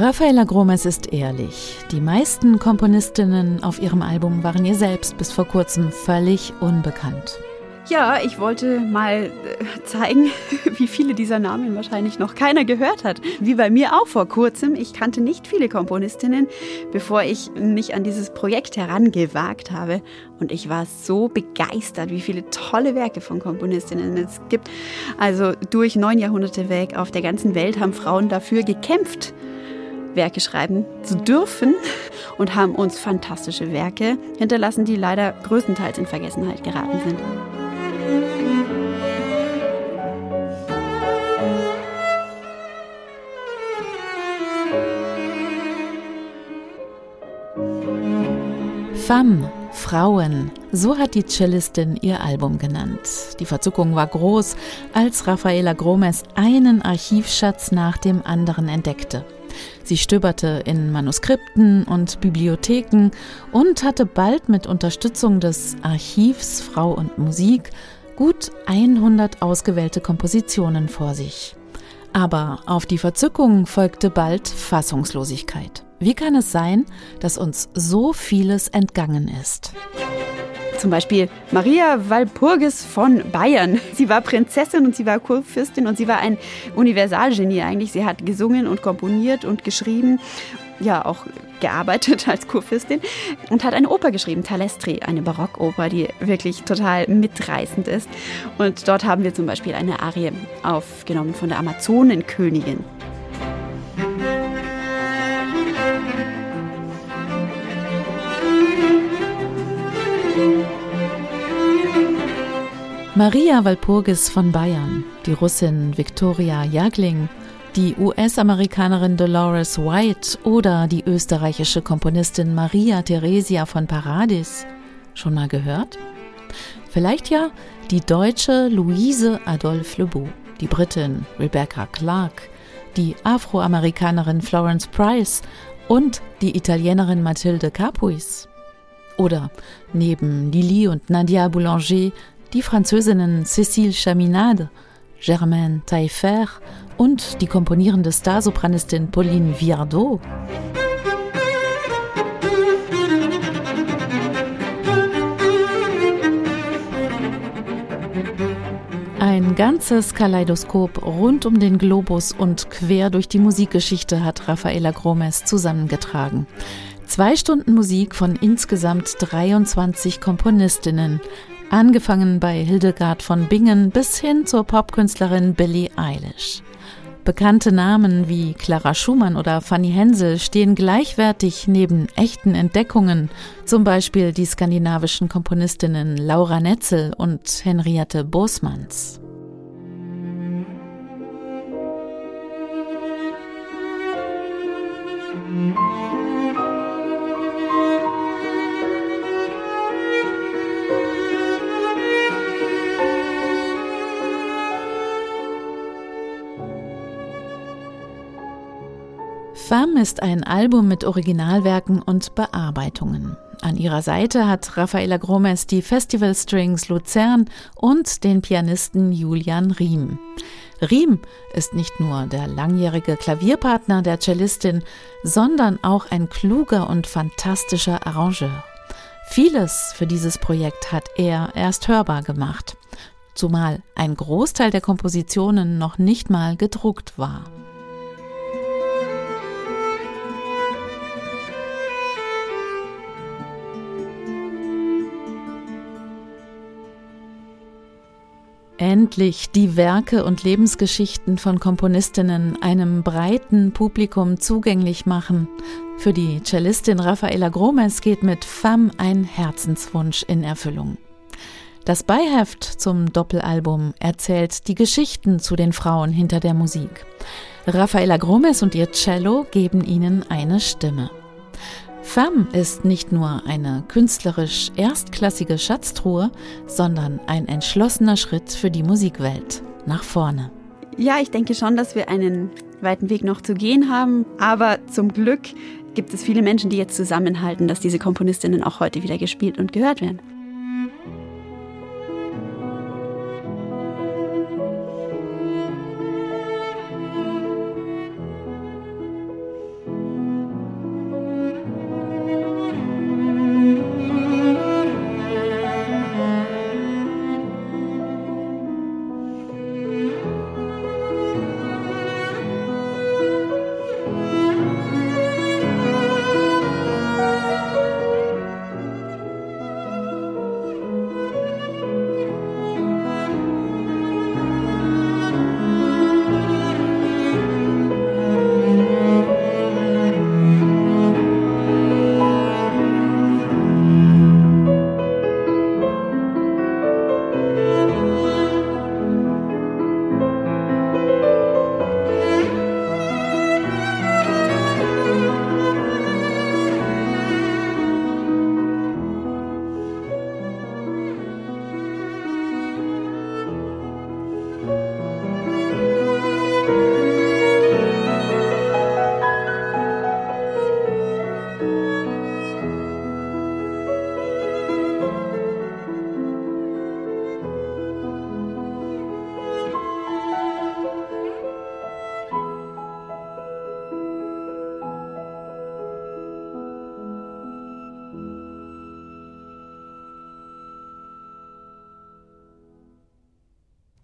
Raffaella Gromes ist ehrlich. Die meisten Komponistinnen auf ihrem Album waren ihr selbst bis vor kurzem völlig unbekannt. Ja, ich wollte mal äh, zeigen, wie viele dieser Namen wahrscheinlich noch keiner gehört hat. Wie bei mir auch vor kurzem. Ich kannte nicht viele Komponistinnen, bevor ich mich an dieses Projekt herangewagt habe. Und ich war so begeistert, wie viele tolle Werke von Komponistinnen es gibt. Also durch neun Jahrhunderte weg auf der ganzen Welt haben Frauen dafür gekämpft. Werke schreiben zu dürfen und haben uns fantastische Werke hinterlassen, die leider größtenteils in Vergessenheit geraten sind. Femme, Frauen, so hat die Cellistin ihr Album genannt. Die Verzückung war groß, als Rafaela Gromes einen Archivschatz nach dem anderen entdeckte. Sie stöberte in Manuskripten und Bibliotheken und hatte bald mit Unterstützung des Archivs Frau und Musik gut 100 ausgewählte Kompositionen vor sich. Aber auf die Verzückung folgte bald Fassungslosigkeit. Wie kann es sein, dass uns so vieles entgangen ist? Zum Beispiel Maria Walpurgis von Bayern. Sie war Prinzessin und sie war Kurfürstin und sie war ein Universalgenie eigentlich. Sie hat gesungen und komponiert und geschrieben, ja auch gearbeitet als Kurfürstin und hat eine Oper geschrieben, Talestri, eine Barockoper, die wirklich total mitreißend ist. Und dort haben wir zum Beispiel eine Arie aufgenommen von der Amazonenkönigin. Maria Walpurgis von Bayern, die Russin Viktoria Jagling, die US-Amerikanerin Dolores White oder die österreichische Komponistin Maria Theresia von Paradis. Schon mal gehört? Vielleicht ja die deutsche Louise Adolphe Lebeau, die Britin Rebecca Clark, die Afroamerikanerin Florence Price und die Italienerin Mathilde Capuis. Oder neben Lili und Nadia Boulanger die Französinnen Cécile Chaminade, Germaine Taillefer und die komponierende Starsopranistin Pauline Viardot. Ein ganzes Kaleidoskop rund um den Globus und quer durch die Musikgeschichte hat Rafaela Gromes zusammengetragen. Zwei Stunden Musik von insgesamt 23 Komponistinnen, angefangen bei Hildegard von Bingen bis hin zur Popkünstlerin Billie Eilish. Bekannte Namen wie Clara Schumann oder Fanny Hensel stehen gleichwertig neben echten Entdeckungen, zum Beispiel die skandinavischen Komponistinnen Laura Netzel und Henriette Bosmans. Femme ist ein Album mit Originalwerken und Bearbeitungen. An ihrer Seite hat Rafaela Gromes die Festival Strings Luzern und den Pianisten Julian Riem. Riem ist nicht nur der langjährige Klavierpartner der Cellistin, sondern auch ein kluger und fantastischer Arrangeur. Vieles für dieses Projekt hat er erst hörbar gemacht, zumal ein Großteil der Kompositionen noch nicht mal gedruckt war. Endlich die Werke und Lebensgeschichten von Komponistinnen einem breiten Publikum zugänglich machen. Für die Cellistin Rafaela Gromes geht mit Femme ein Herzenswunsch in Erfüllung. Das Beiheft zum Doppelalbum erzählt die Geschichten zu den Frauen hinter der Musik. Rafaela Gromes und ihr Cello geben ihnen eine Stimme. Femme ist nicht nur eine künstlerisch erstklassige Schatztruhe, sondern ein entschlossener Schritt für die Musikwelt nach vorne. Ja, ich denke schon, dass wir einen weiten Weg noch zu gehen haben, aber zum Glück gibt es viele Menschen, die jetzt zusammenhalten, dass diese Komponistinnen auch heute wieder gespielt und gehört werden.